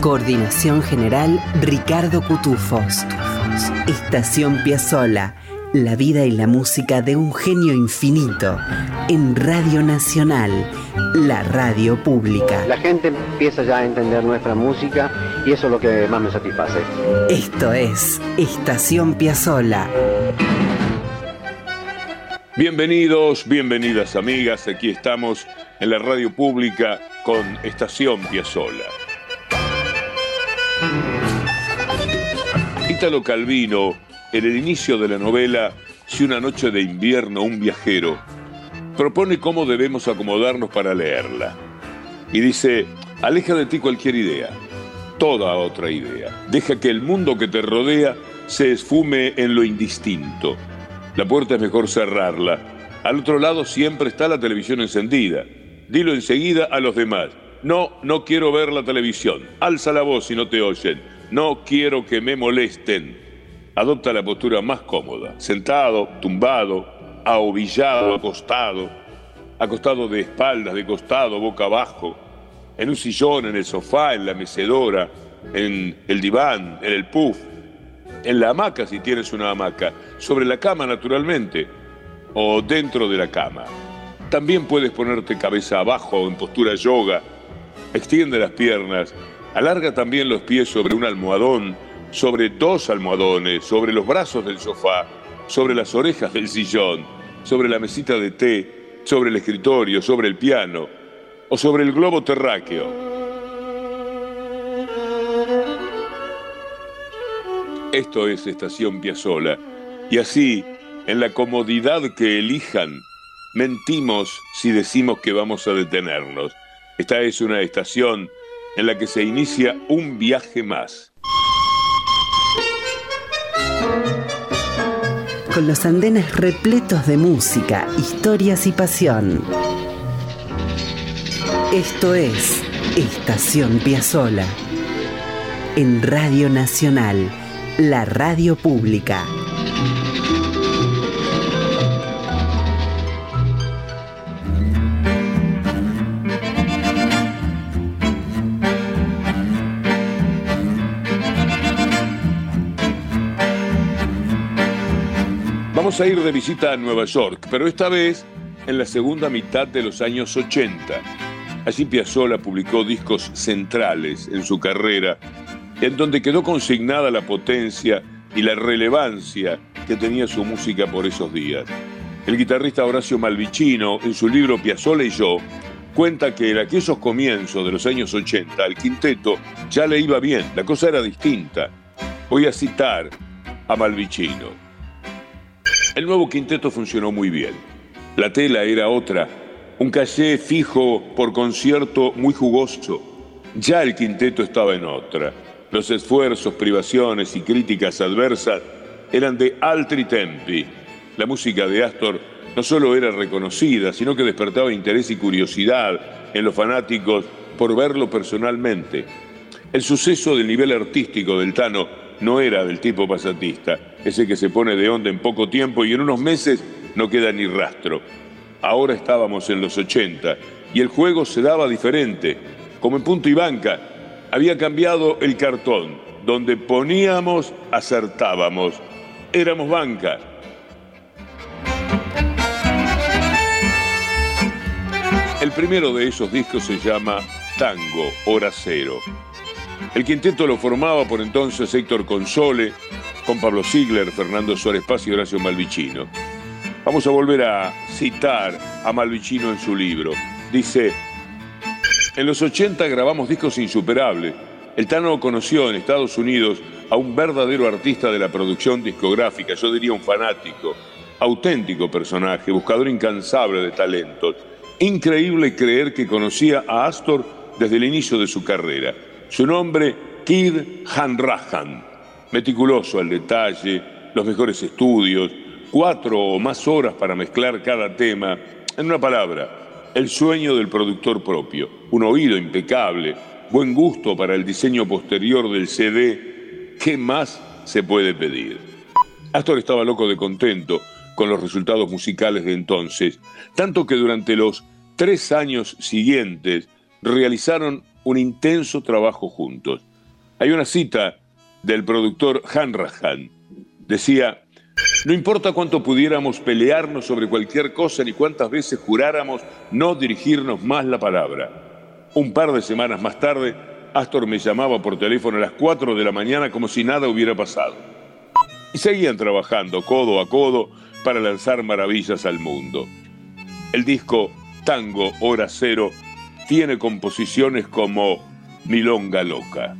Coordinación general Ricardo Cutufos. Estación Piazzola. La vida y la música de un genio infinito en Radio Nacional, la radio pública. La gente empieza ya a entender nuestra música y eso es lo que más me satisface. Esto es Estación Piazzola. Bienvenidos, bienvenidas amigas, aquí estamos en la radio pública con Estación Piazzola. Calvino, en el inicio de la novela Si una noche de invierno un viajero, propone cómo debemos acomodarnos para leerla. Y dice, aleja de ti cualquier idea, toda otra idea. Deja que el mundo que te rodea se esfume en lo indistinto la puerta es mejor cerrarla. Al otro lado siempre está la televisión encendida. Dilo enseguida a los demás. No, no quiero ver la televisión. Alza la voz si no te oyen. No quiero que me molesten. Adopta la postura más cómoda. Sentado, tumbado, ahovillado, acostado. Acostado de espaldas, de costado, boca abajo. En un sillón, en el sofá, en la mecedora, en el diván, en el puff en la hamaca si tienes una hamaca, sobre la cama naturalmente, o dentro de la cama. También puedes ponerte cabeza abajo en postura yoga, extiende las piernas, alarga también los pies sobre un almohadón, sobre dos almohadones, sobre los brazos del sofá, sobre las orejas del sillón, sobre la mesita de té, sobre el escritorio, sobre el piano o sobre el globo terráqueo. Esto es Estación Piazzola. Y así, en la comodidad que elijan, mentimos si decimos que vamos a detenernos. Esta es una estación en la que se inicia un viaje más. Con los andenes repletos de música, historias y pasión. Esto es Estación Piazzola en Radio Nacional la radio pública. A ir de visita a Nueva York, pero esta vez en la segunda mitad de los años 80. Allí Piazzolla publicó discos centrales en su carrera en donde quedó consignada la potencia y la relevancia que tenía su música por esos días. El guitarrista Horacio Malvicino, en su libro Piazzolla y yo, cuenta que en aquellos comienzos de los años 80 al quinteto ya le iba bien, la cosa era distinta. Voy a citar a Malvicino. El nuevo quinteto funcionó muy bien. La tela era otra, un caché fijo por concierto muy jugoso. Ya el quinteto estaba en otra. Los esfuerzos, privaciones y críticas adversas eran de altri tempi. La música de Astor no solo era reconocida, sino que despertaba interés y curiosidad en los fanáticos por verlo personalmente. El suceso del nivel artístico del Tano no era del tipo pasatista, ese que se pone de onda en poco tiempo y en unos meses no queda ni rastro. Ahora estábamos en los 80 y el juego se daba diferente, como en punto y banca, había cambiado el cartón. Donde poníamos, acertábamos. Éramos banca. El primero de esos discos se llama Tango, Hora Cero. El quinteto lo formaba por entonces Héctor Console, con Pablo Ziegler, Fernando Suárez Paz y Horacio Malvicino. Vamos a volver a citar a Malvicino en su libro. Dice, en los 80 grabamos discos insuperables. El Tano conoció en Estados Unidos a un verdadero artista de la producción discográfica, yo diría un fanático, auténtico personaje, buscador incansable de talentos. Increíble creer que conocía a Astor desde el inicio de su carrera. Su nombre, Kid Hanrahan. Meticuloso al detalle, los mejores estudios, cuatro o más horas para mezclar cada tema. En una palabra, el sueño del productor propio, un oído impecable, buen gusto para el diseño posterior del CD. ¿Qué más se puede pedir? Astor estaba loco de contento con los resultados musicales de entonces, tanto que durante los tres años siguientes realizaron un intenso trabajo juntos. Hay una cita del productor Hanrahan. Decía, no importa cuánto pudiéramos pelearnos sobre cualquier cosa ni cuántas veces juráramos no dirigirnos más la palabra. Un par de semanas más tarde, Astor me llamaba por teléfono a las 4 de la mañana como si nada hubiera pasado. Y seguían trabajando codo a codo para lanzar maravillas al mundo. El disco Tango Hora Cero tiene composiciones como Milonga Loca.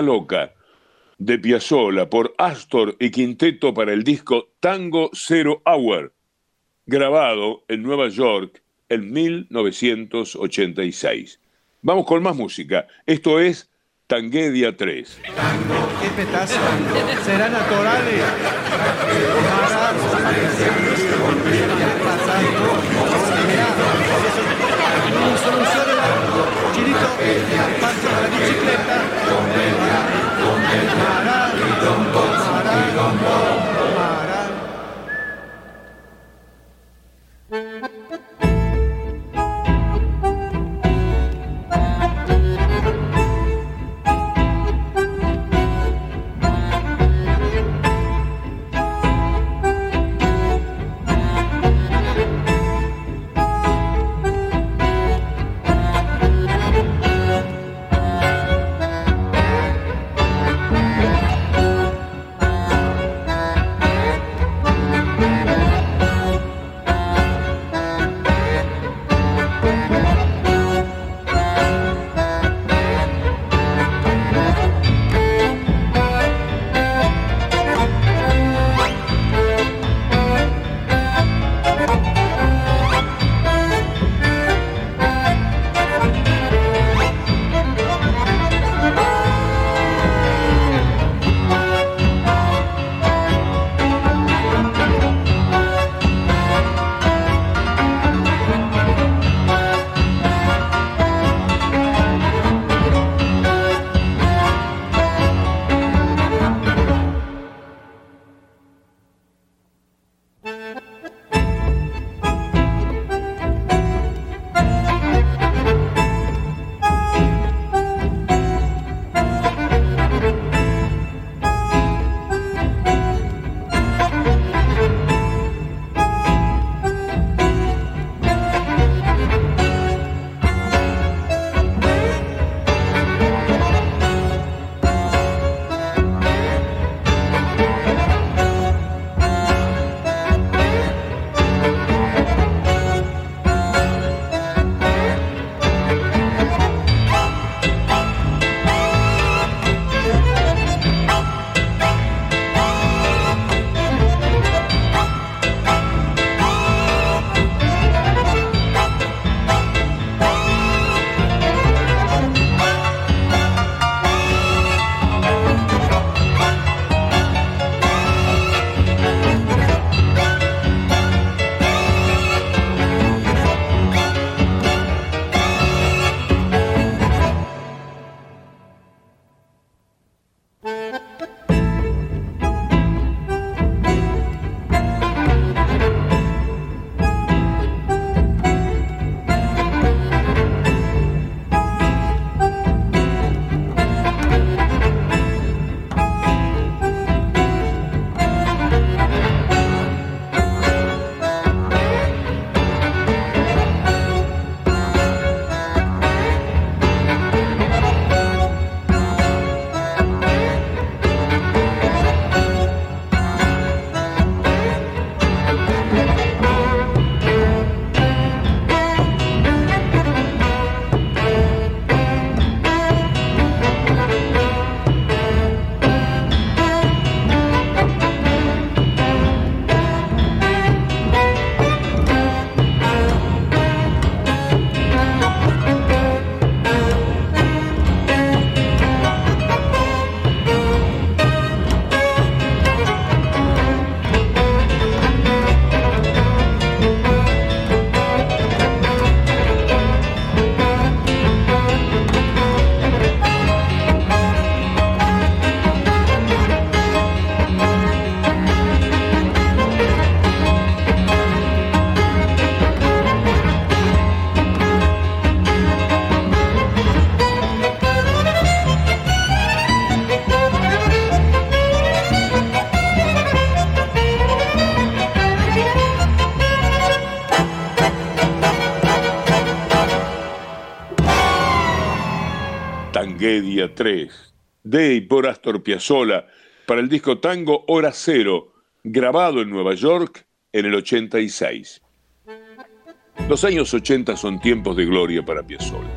Milonga Loca de Piazzolla por Astor y Quinteto para el disco Tango Zero Hour, grabado en Nueva York en 1986. Vamos con más música. Esto es Tanguedia 3. Tango, qué petazo. Será naturales. Chirito, paso a la bicicleta. Maran. Tragedia 3, de y por Astor Piazzolla, para el disco Tango Hora Cero, grabado en Nueva York en el 86. Los años 80 son tiempos de gloria para Piazzolla.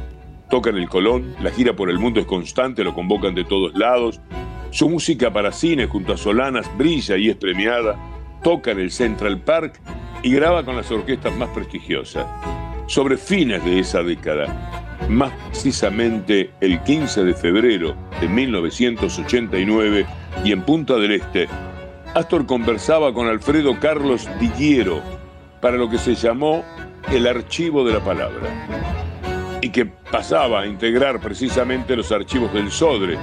Toca en el Colón, la gira por el mundo es constante, lo convocan de todos lados. Su música para cine junto a Solanas brilla y es premiada. Toca en el Central Park y graba con las orquestas más prestigiosas. Sobre fines de esa década, más precisamente el 15 de febrero de 1989 y en Punta del Este, Astor conversaba con Alfredo Carlos Diguiero para lo que se llamó el archivo de la palabra y que pasaba a integrar precisamente los archivos del SODRE,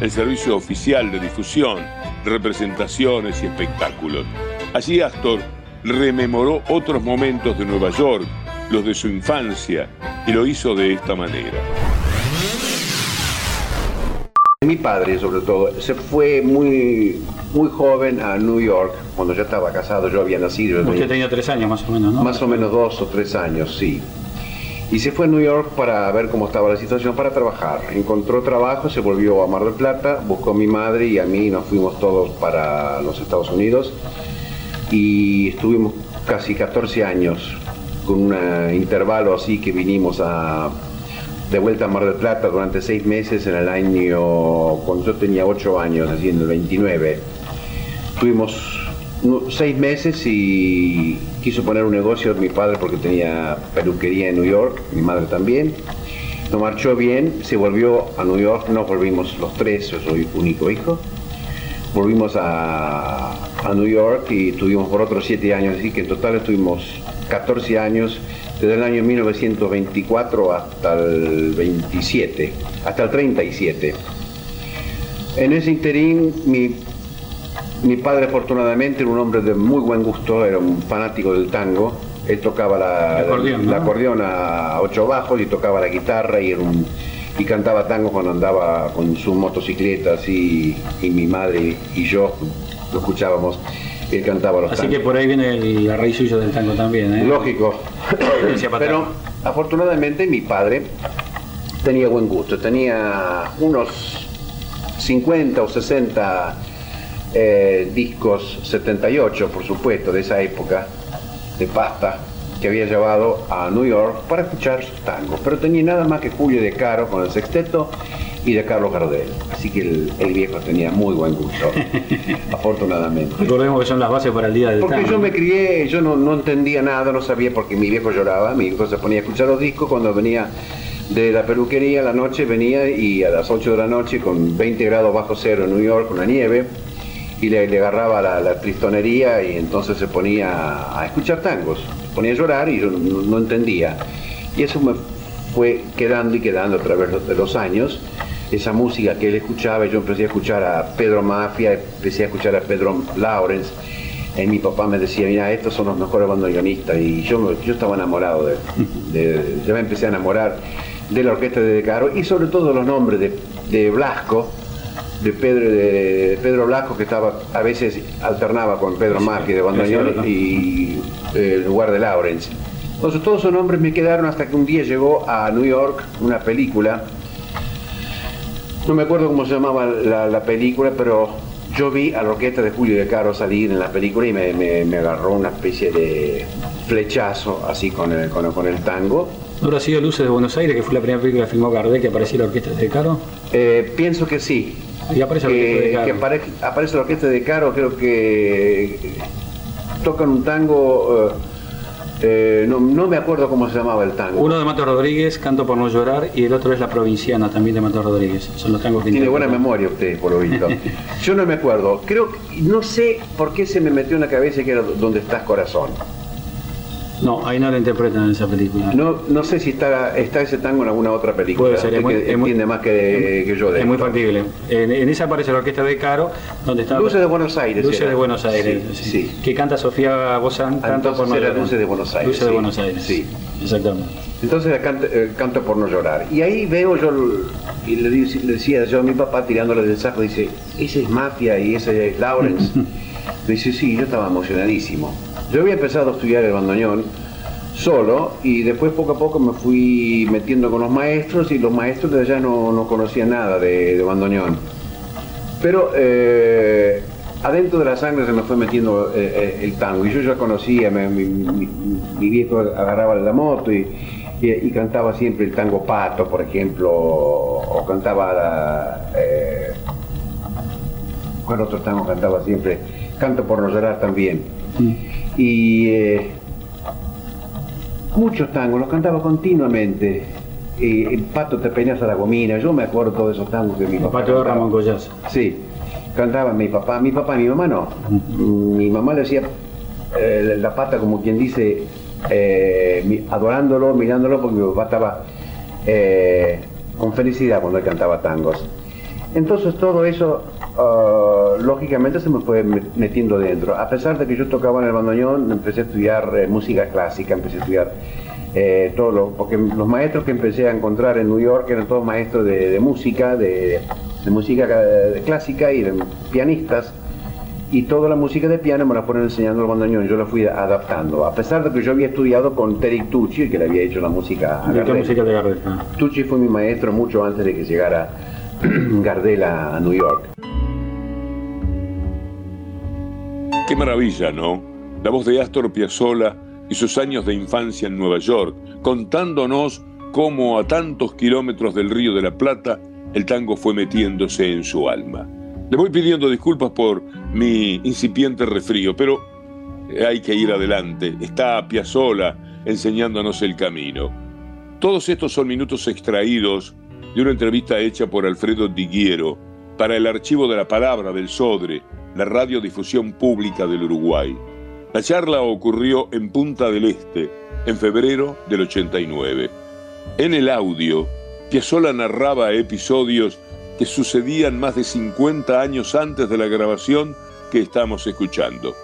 el Servicio Oficial de Difusión, Representaciones y Espectáculos. Allí Astor rememoró otros momentos de Nueva York, los de su infancia, y lo hizo de esta manera. Mi padre, sobre todo, se fue muy, muy joven a New York, cuando ya estaba casado, yo había nacido. Usted tenía tres años más o menos, ¿no? Más o menos dos o tres años, sí. Y se fue a New York para ver cómo estaba la situación, para trabajar. Encontró trabajo, se volvió a Mar del Plata, buscó a mi madre y a mí, nos fuimos todos para los Estados Unidos y estuvimos casi 14 años con un intervalo así que vinimos a, de vuelta a Mar del Plata durante seis meses en el año, cuando yo tenía 8 años, así en el 29. Tuvimos seis meses y quiso poner un negocio mi padre porque tenía peluquería en New York, mi madre también. No marchó bien, se volvió a New York, no volvimos los tres, yo soy único hijo. Volvimos a, a New York y estuvimos por otros siete años, así que en total estuvimos 14 años, desde el año 1924 hasta el 27, hasta el 37. En ese interín, mi, mi padre afortunadamente era un hombre de muy buen gusto, era un fanático del tango. Él tocaba la, acordeón, la ¿no? acordeón a ocho bajos y tocaba la guitarra y, era un- y cantaba tango cuando andaba con su motocicleta así, y mi madre y yo lo escuchábamos. Él cantaba los Así tangos. que por ahí viene el- la raíz suya del tango también, ¿eh? Lógico. Pero afortunadamente mi padre tenía buen gusto. Tenía unos 50 o 60 eh, discos, 78 por supuesto, de esa época, de pasta, que había llevado a New York para escuchar sus tangos. Pero tenía nada más que Julio de Caro con el sexteto y de Carlos Gardel. Así que el, el viejo tenía muy buen gusto, afortunadamente. Recordemos que son las bases para el día del Porque tango. yo me crié, yo no, no entendía nada, no sabía porque mi viejo lloraba, mi viejo se ponía a escuchar los discos cuando venía de la peluquería a la noche, venía y a las 8 de la noche con 20 grados bajo cero en New York, con la nieve, y le, le agarraba la, tristonería y entonces se ponía a escuchar tangos, se ponía a llorar y yo no, entendía. Y eso me fue quedando y quedando a través de los años. Esa música que él escuchaba, yo empecé a escuchar a Pedro Mafia, empecé a escuchar a Pedro Lawrence, y mi papá me decía, mira, estos son los mejores bandoneonistas, y yo, yo estaba enamorado de, de- yo me empecé a enamorar de la orquesta de De Caro, y sobre todo los nombres de, de Blasco, de Pedro, de Pedro Blasco, que estaba, a veces alternaba con Pedro Mafia de bandoneón, y eh, en lugar de Lawrence. Entonces todos esos nombres me quedaron hasta que un día llegó a New York una película no me acuerdo cómo se llamaba la, la película, pero yo vi a la orquesta de Julio de Caro salir en la película y me, me- me agarró una especie de flechazo así con el, con, el- con el tango. ¿No habrá sido Luces de Buenos Aires, que fue la primera película que filmó Gardel, que aparecía la orquesta de Caro? Eh, pienso que sí. Y aparece Eh, que apare- aparece la orquesta de Caro, creo que tocan un tango, eh, eh, no, no me acuerdo cómo se llamaba el tango. Uno de Mato Rodríguez, Canto por no llorar, y el otro es La Provinciana, también de Mato Rodríguez. Son los tangos que Tiene buena memoria usted, por lo visto. Yo no me acuerdo. Creo no sé por qué se me metió en la cabeza que era donde estás corazón. No, ahí no lo interpretan en esa película. No, no sé si está, está ese tango en alguna otra película. Puede ser, es muy- que es muy- entiende más que, que yo de Es muy factible. En, en esa aparece la orquesta de Caro, donde está. Luces de Buenos Aires Luces era. de Buenos Aires. Sí, sí. sí. Que canta Sofía Bozán, Canto por no llorar. Luces de Buenos Aires, Luces de. Buenos Aires. Sí. Exactamente. Entonces canto, eh, canto por no llorar. Y ahí veo yo, y le, le decía yo a mi papá tirándole del saco, dice, ese es Mafia y ese es Lawrence. Dice, sí, yo estaba emocionadísimo. Yo había empezado a estudiar el bandoneón solo y después poco a poco me fui metiendo con los maestros y los maestros de allá no, no conocían nada de, de bandoneón. Pero eh, adentro de la sangre se me fue metiendo eh, eh, el tango y yo ya conocía, mi, viejo agarraba la moto y, y- cantaba siempre el tango pato, por ejemplo, o, o cantaba la, eh, ¿cuál otro tango cantaba siempre? Canto por no llorar también. Y eh, muchos tangos, los cantaba continuamente. Eh, el pato te peinas a la gomina, yo me acuerdo de todos esos tangos que mi papá patio de cantaba. Ramón Collazo. Sí, cantaba mi papá, mi papá y mi mamá no. Mi mamá le hacía eh, la pata como quien dice, eh, adorándolo, mirándolo, porque mi papá estaba con felicidad cuando él cantaba tangos. Entonces todo eso, ah, lógicamente, se me fue met- metiendo dentro. A pesar de que yo tocaba en el bandoneón, empecé a estudiar eh, música clásica, empecé a estudiar eh, todo lo, porque los maestros que empecé a encontrar en New York eran todos maestros de, de música, de, de música eh, clásica y de pianistas. Y toda la música de piano me la fueron enseñando el bandoneón, yo la fui adaptando. A pesar de que yo había estudiado con Terry Tucci, que le había hecho la música a ¿De qué Gardel. música de Gardel? Tucci fue mi maestro mucho antes de que llegara Gardel a, New York. Qué maravilla, ¿no? La voz de Astor Piazzolla y sus años de infancia en Nueva York, contándonos cómo a tantos kilómetros del Río de la Plata el tango fue metiéndose en su alma. Le voy pidiendo disculpas por mi incipiente resfrío, pero hay que ir adelante. Está Piazzolla enseñándonos el camino. Todos estos son minutos extraídos de una entrevista hecha por Alfredo Diguiero para el archivo de la palabra del Sodre, la radiodifusión pública del Uruguay. La charla ocurrió en Punta del Este, en febrero del 89. En el audio, Piazzolla narraba episodios que sucedían más de 50 años antes de la grabación que estamos escuchando.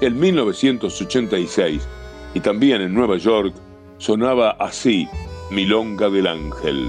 En 1986, y también en Nueva York, sonaba así Milonga del Ángel.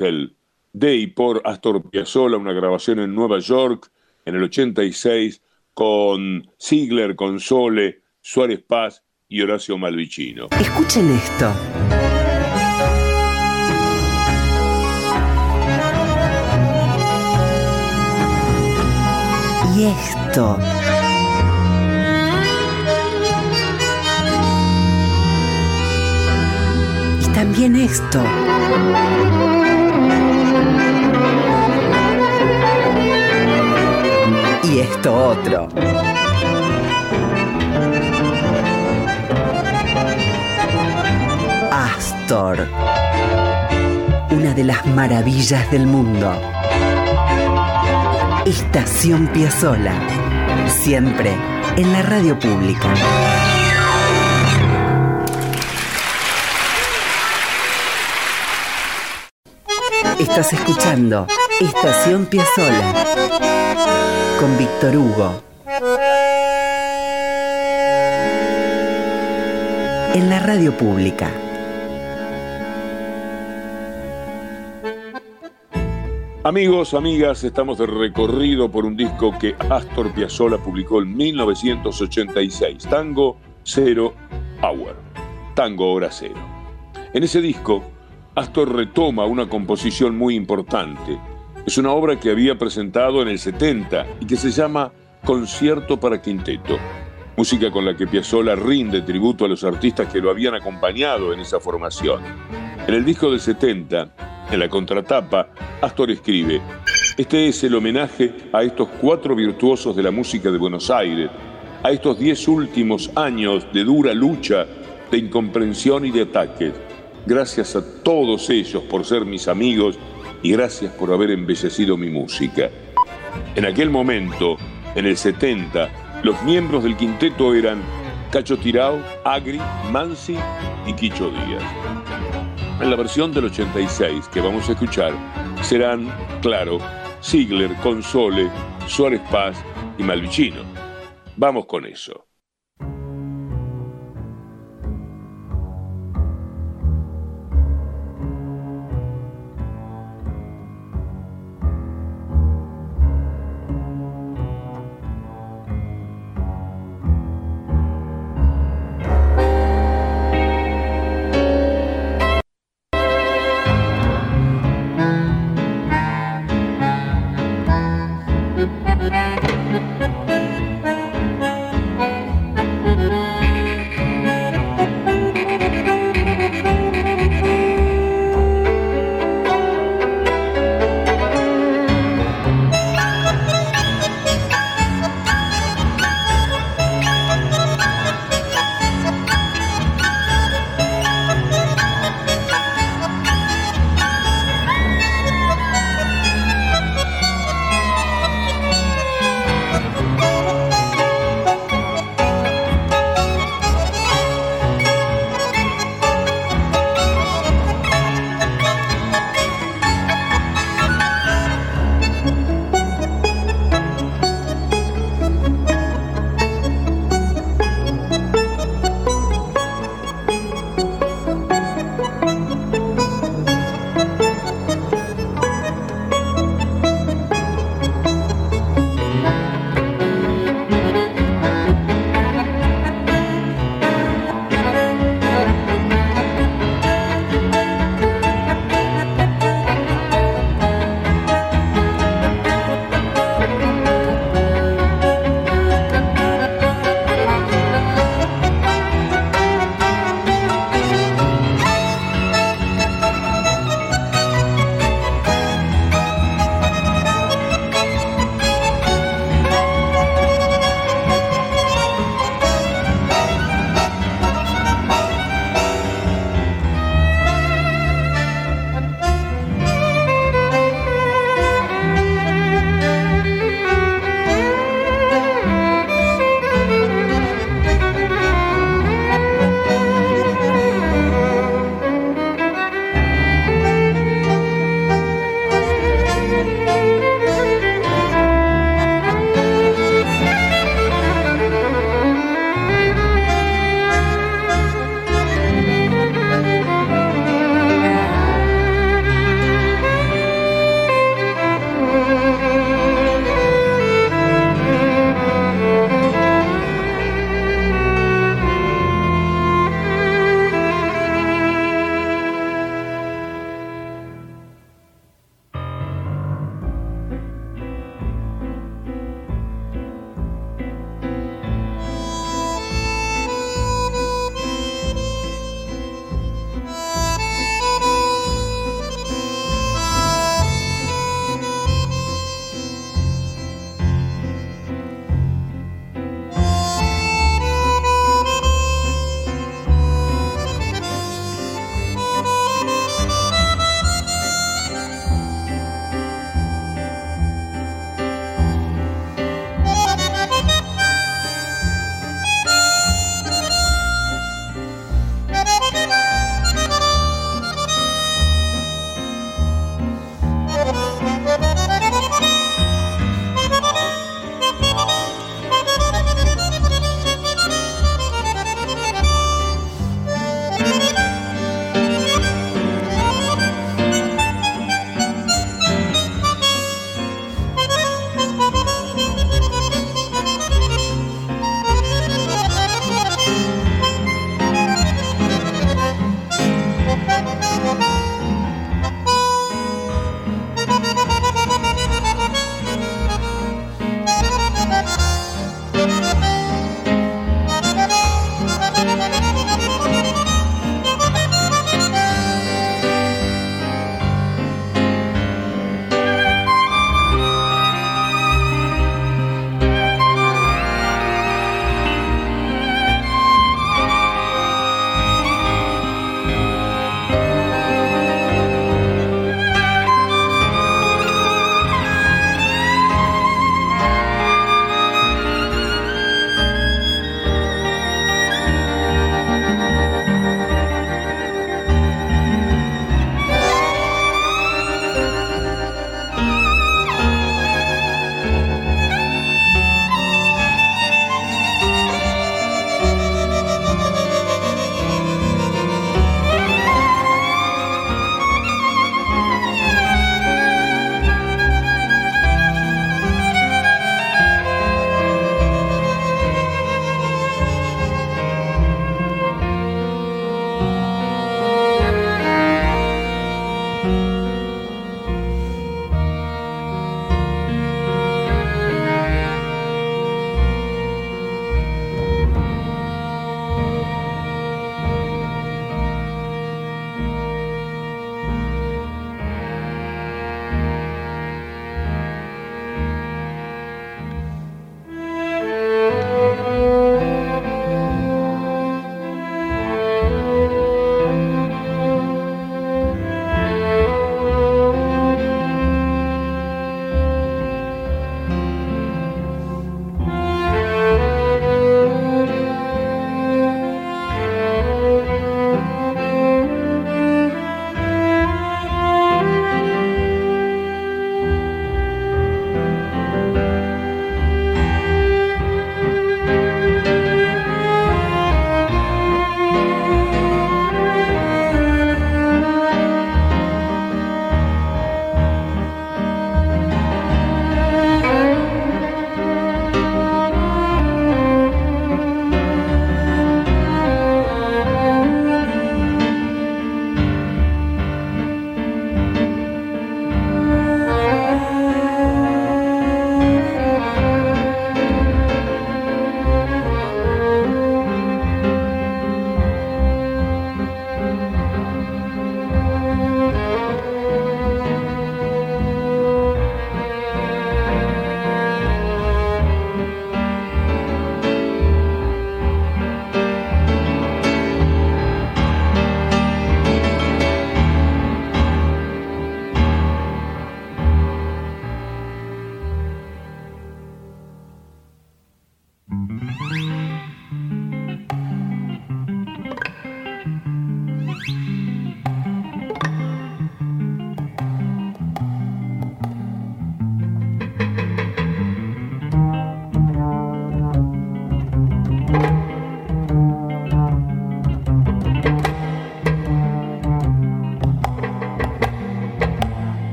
Ángel, de y por Astor Piazzolla, una grabación en Nueva York en el 86 con Ziegler, Console, Suárez Paz y Horacio Malvicino. Escuchen esto. Y esto. Y también esto. Y esto otro. Astor. Una de las maravillas del mundo. Estación Piazzola. Siempre en la radio pública. Estás escuchando Estación Piazzola con Víctor Hugo. En la radio pública. Amigos, amigas, estamos de recorrido por un disco que Astor Piazzolla publicó en 1986, Tango Zero Hour, Tango Hora Cero. En ese disco, Astor retoma una composición muy importante. Es una obra que había presentado en el 70 y que se llama Concierto para Quinteto, música con la que Piazzolla rinde tributo a los artistas que lo habían acompañado en esa formación. En el disco del 70, en la contratapa, Astor escribe, este es el homenaje a estos cuatro virtuosos de la música de Buenos Aires, a estos diez últimos años de dura lucha, de incomprensión y de ataques. Gracias a todos ellos por ser mis amigos y gracias por haber embellecido mi música. En aquel momento, en el 70, los miembros del quinteto eran Cacho Tirao, Agri, Mansi y Quicho Díaz. En la versión del 86 que vamos a escuchar serán, claro, Ziegler, Console, Suárez Paz y Malvicino. Vamos con eso.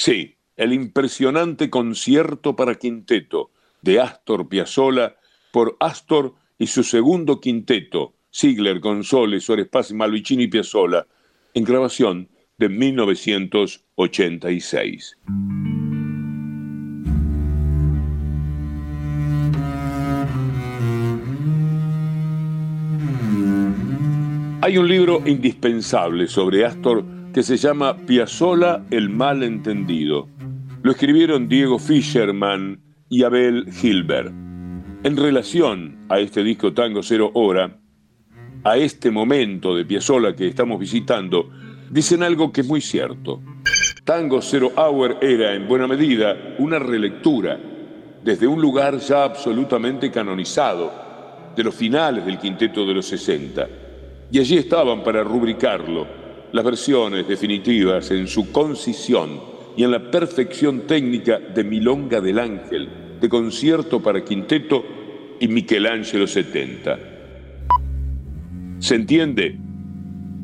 Sí, el impresionante concierto para quinteto de Astor Piazzolla por Astor y su segundo quinteto, Ziegler, Console, Suárez Paz, Malvicini y Piazzolla, en grabación de 1986. Hay un libro indispensable sobre Astor que se llama Piazzolla el malentendido. Lo escribieron Diego Fischerman y Abel Hilbert. En relación a este disco Tango Cero Hora, a este momento de Piazzolla que estamos visitando, dicen algo que es muy cierto. Tango Zero Hour era, en buena medida, una relectura desde un lugar ya absolutamente canonizado, de los finales del quinteto de los 60. Y allí estaban para rubricarlo las versiones definitivas en su concisión y en la perfección técnica de Milonga del Ángel, de concierto para quinteto y Michelangelo 70. ¿Se entiende?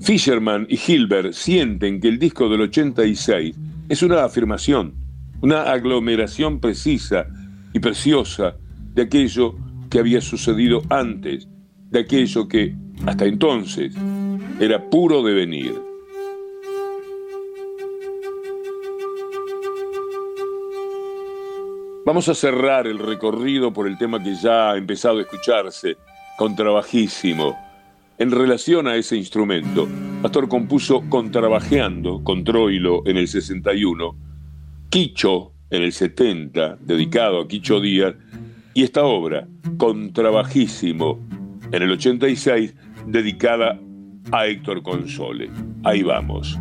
Fisherman y Hilbert sienten que el disco del 86 es una afirmación, una aglomeración precisa y preciosa de aquello que había sucedido antes, de aquello que, hasta entonces, era puro devenir. Vamos a cerrar el recorrido por el tema que ya ha empezado a escucharse, contrabajísimo en relación a ese instrumento, Pastor compuso Contrabajeando con Troilo en el 61, Quicho en el 70, dedicado a Quicho Díaz, y esta obra, Contrabajísimo, en el 86, dedicada a Héctor Console. Ahí vamos.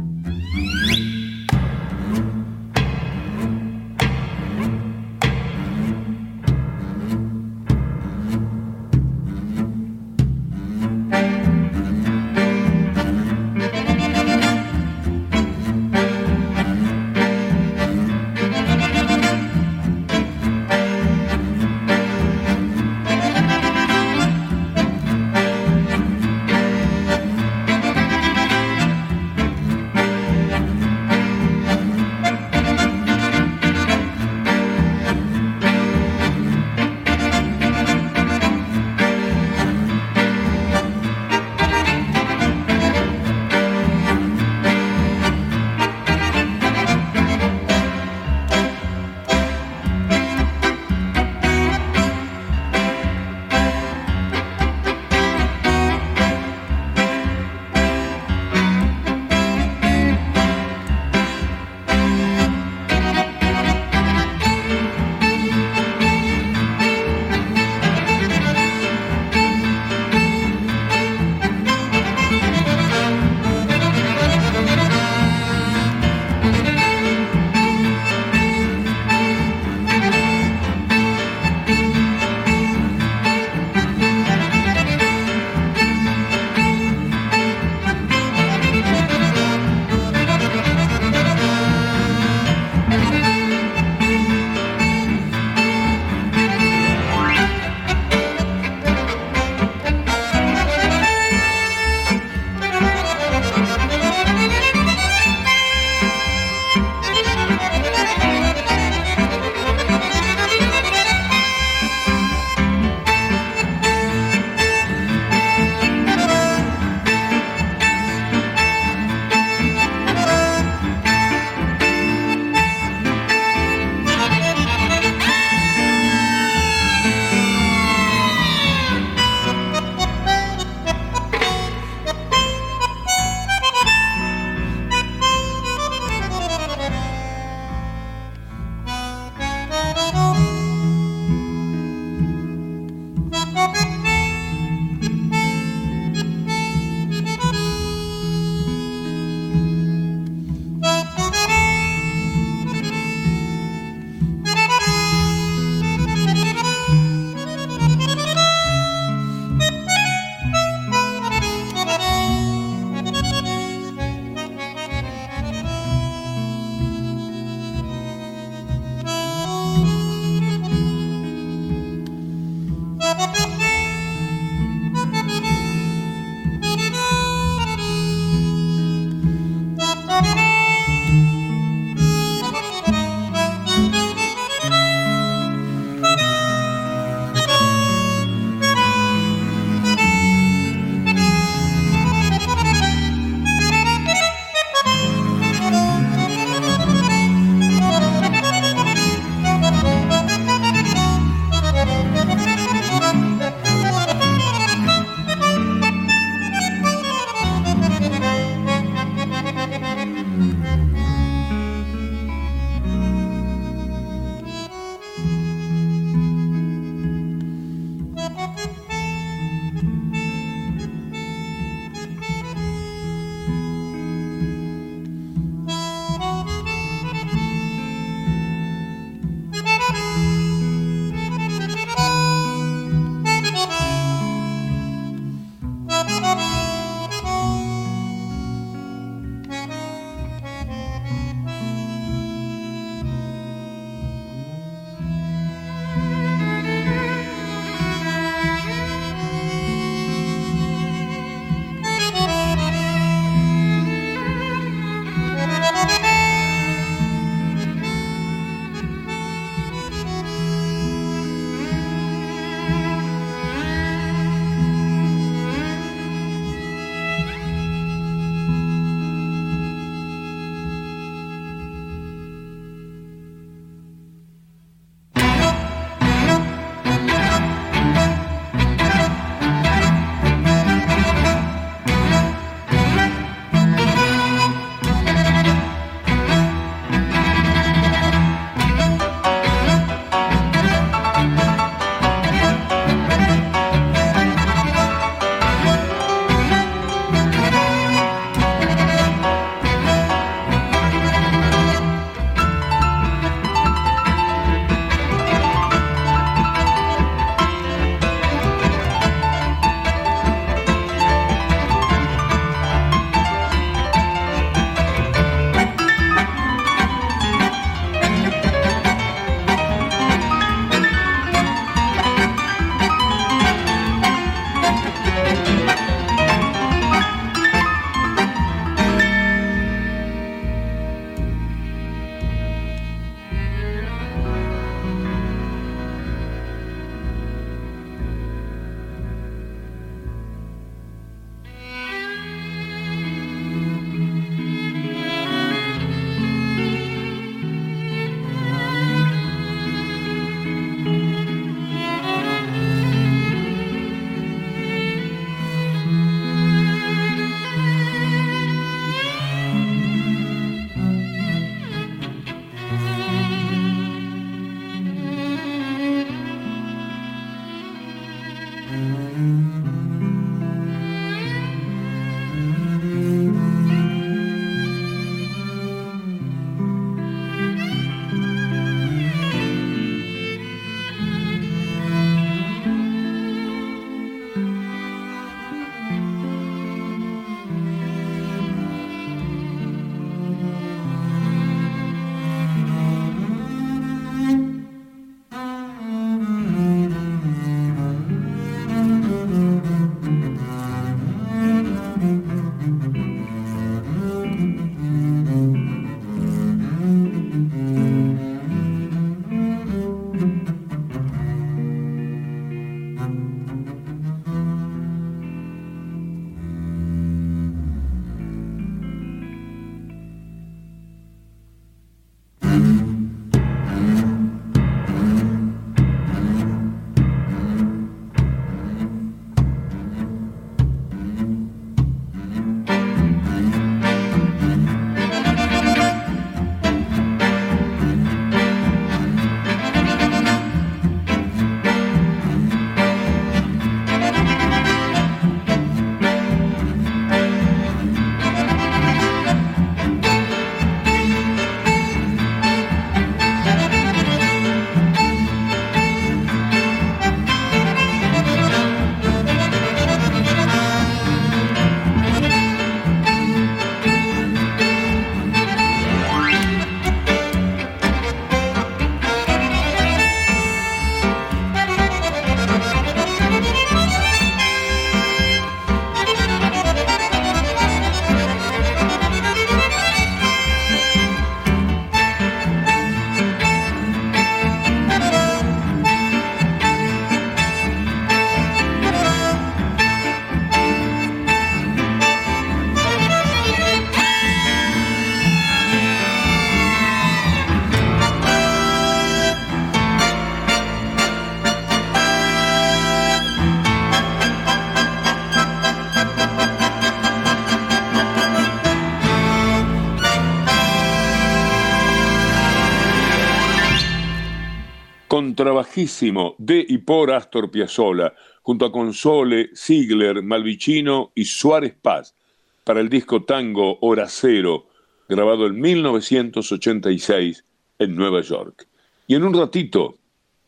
Contrabajísimo de y por Astor Piazzolla, junto a Console, Ziegler, Malvicino y Suárez Paz, para el disco Tango Hora Cero, grabado en 1986 en Nueva York. Y en un ratito,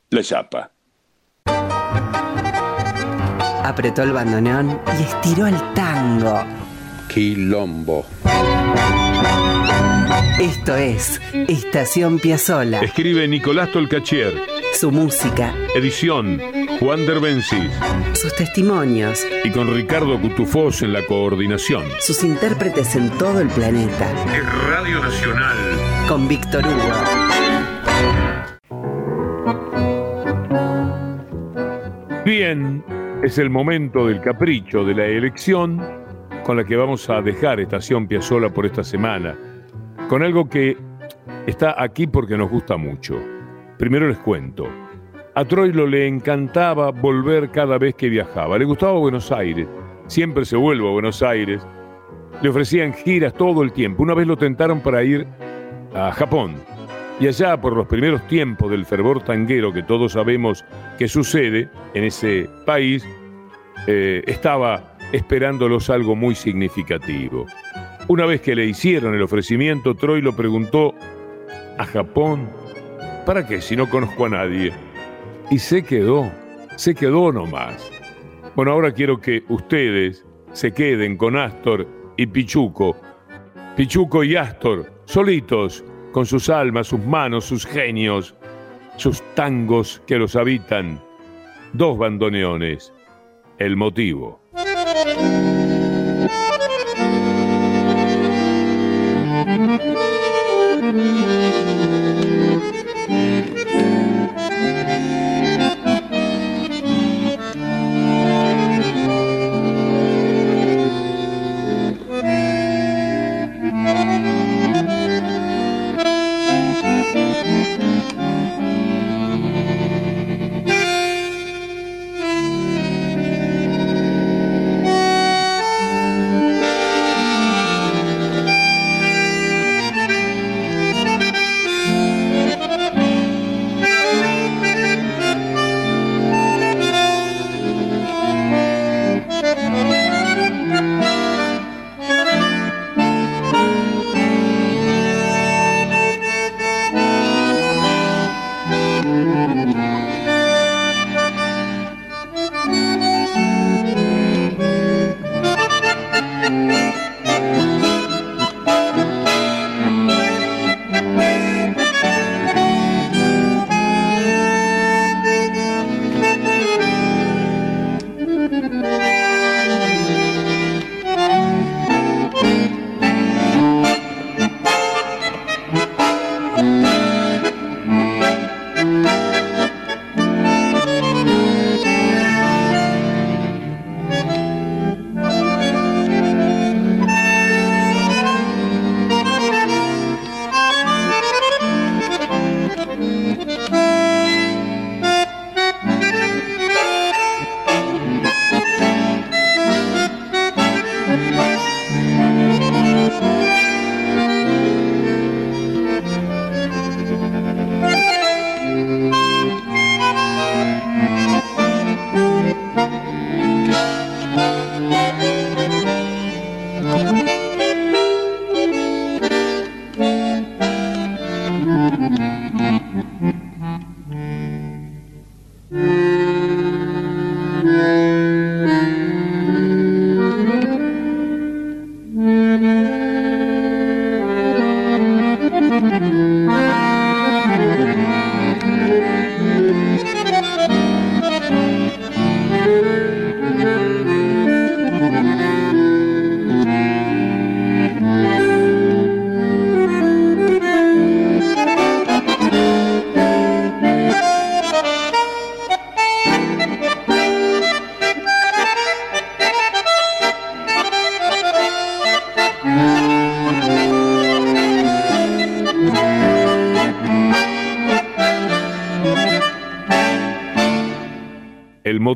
La Chapa. Apretó el bandoneón y estiró el tango. Quilombo. Esto es Estación Piazzola. Escribe Nicolás Tolcachier. Su música. Edición Juan Derbencis. Sus testimonios. Y con Ricardo Cutufós en la coordinación. Sus intérpretes en todo el planeta. Es Radio Nacional. Con Víctor Hugo. Bien, es el momento del capricho de la elección con la que vamos a dejar Estación Piazzola por esta semana con algo que está aquí porque nos gusta mucho. Primero les cuento. A Troilo le encantaba volver cada vez que viajaba. Le gustaba Buenos Aires. Siempre se vuelve a Buenos Aires. Le ofrecían giras todo el tiempo. Una vez lo tentaron para ir a Japón. Y allá, por los primeros tiempos del fervor tanguero que todos sabemos que sucede en ese país, eh, estaba esperándolos algo muy significativo. Una vez que le hicieron el ofrecimiento, Troy lo preguntó, ¿a Japón? ¿Para qué si no conozco a nadie? Y se quedó, se quedó nomás. Bueno, ahora quiero que ustedes se queden con Astor y Pichuco. Pichuco y Astor, solitos, con sus almas, sus manos, sus genios, sus tangos que los habitan. Dos bandoneones. El motivo.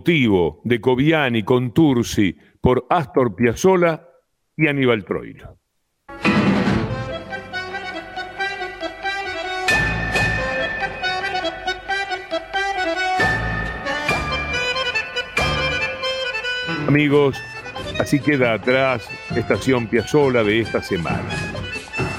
de Coviani con Tursi por Astor Piazzolla y Aníbal Troilo. Amigos, así queda atrás Estación Piazzola de esta semana.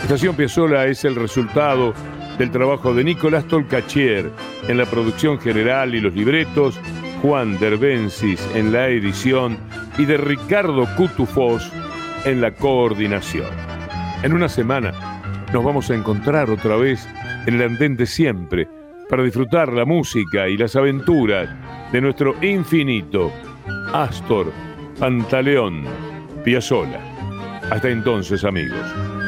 Estación Piazzola es el resultado del trabajo de Nicolás Tolcachier en la producción general y los libretos, Juan Derbensis en la edición y de Ricardo Cutufós en la coordinación. En una semana nos vamos a encontrar otra vez en el andén de siempre para disfrutar la música y las aventuras de nuestro infinito Astor Pantaleón Piazzola. Hasta entonces, amigos.